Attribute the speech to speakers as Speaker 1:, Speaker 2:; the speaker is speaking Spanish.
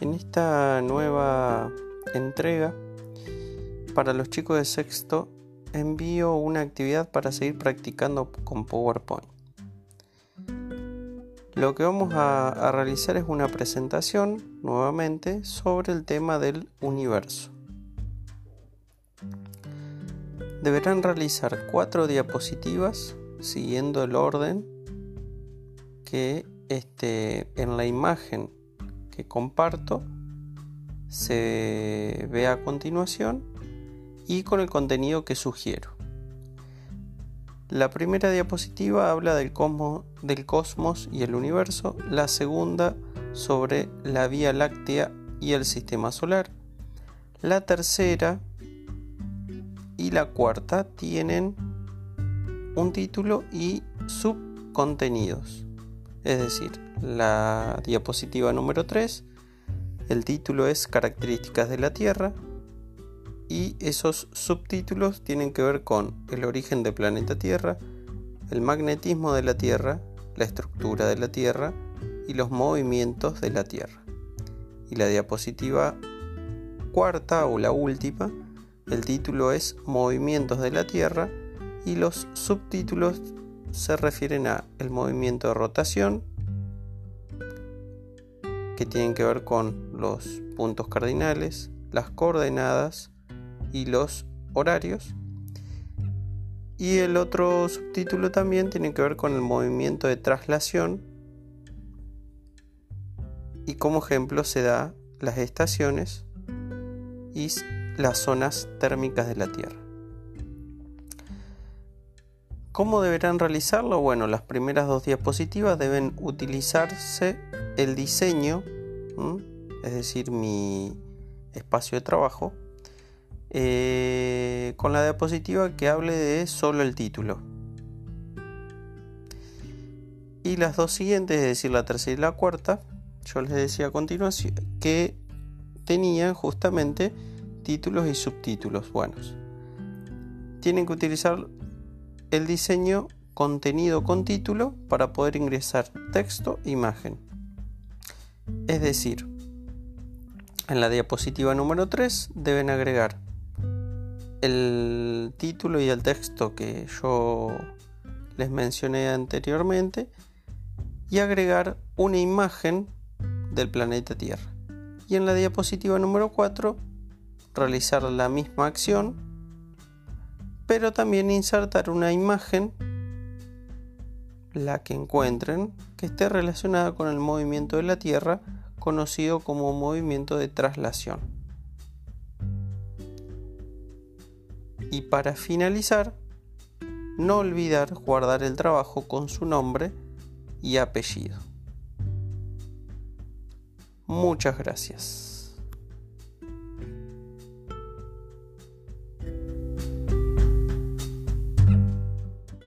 Speaker 1: esta nueva entrega, para los chicos de sexto, envío una actividad para seguir practicando con PowerPoint. Lo que vamos a, realizar es una presentación nuevamente sobre el tema del universo. Deberán realizar cuatro diapositivas siguiendo el orden que este, en la imagen que comparto se ve a continuación y con el contenido que sugiero. La primera diapositiva habla del cosmos, del cosmos y el universo, la segunda sobre la Vía Láctea y el sistema solar. La tercera y la cuarta tienen un título y subcontenidos. Es decir, la diapositiva número 3, el título es Características de la Tierra y esos subtítulos tienen que ver con el origen del planeta Tierra, el magnetismo de la Tierra, la estructura de la Tierra y los movimientos de la Tierra. Y la diapositiva cuarta o la última, el título es Movimientos de la Tierra y los subtítulos se refieren a el movimiento de rotación, que tienen que ver con los puntos cardinales, las coordenadas y los horarios. Y el otro subtítulo también tiene que ver con el movimiento de traslación. Y como ejemplo se da las estaciones y las zonas térmicas de la Tierra. ¿Cómo deberán realizarlo? Bueno, las primeras dos diapositivas deben utilizarse el diseño, es decir, mi espacio de trabajo, eh, con la diapositiva que hable de solo el título. Y las dos siguientes, es decir, la tercera y la cuarta, yo les decía a continuación que tenían justamente títulos y subtítulos buenos. Tienen que utilizar el diseño contenido con título para poder ingresar texto e imagen. Es decir, en la diapositiva número 3 deben agregar el título y el texto que yo les mencioné anteriormente y agregar una imagen del planeta Tierra. Y en la diapositiva número 4 realizar la misma acción pero también insertar una imagen, la que encuentren, que esté relacionada con el movimiento de la Tierra, conocido como movimiento de traslación. Y para finalizar, no olvidar guardar el trabajo con su nombre y apellido. Muchas gracias.